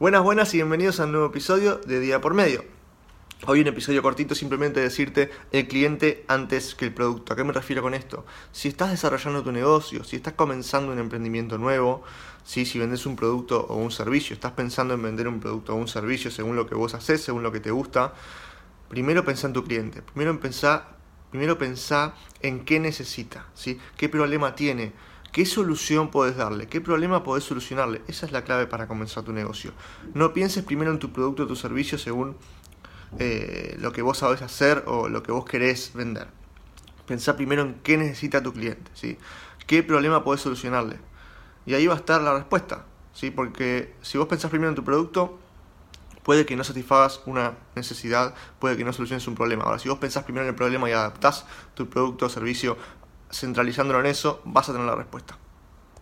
Buenas, buenas y bienvenidos a un nuevo episodio de Día por Medio. Hoy un episodio cortito, simplemente decirte el cliente antes que el producto. ¿A qué me refiero con esto? Si estás desarrollando tu negocio, si estás comenzando un emprendimiento nuevo, si vendes un producto o un servicio, estás pensando en vender un producto o un servicio según lo que vos haces, según lo que te gusta, primero pensá en tu cliente, primero pensá, primero en qué necesita, ¿sí? qué problema tiene ¿Qué solución podés darle? ¿Qué problema podés solucionarle? Esa es la clave para comenzar tu negocio. No pienses primero en tu producto o tu servicio según eh, lo que vos sabés hacer o lo que vos querés vender. Pensá primero en qué necesita tu cliente, ¿sí? ¿Qué problema podés solucionarle? Y ahí va a estar la respuesta, ¿sí? Porque si vos pensás primero en tu producto, puede que no satisfagas una necesidad, puede que no soluciones un problema. Ahora, si vos pensás primero en el problema y adaptás tu producto o servicio centralizándolo en eso, vas a tener la respuesta.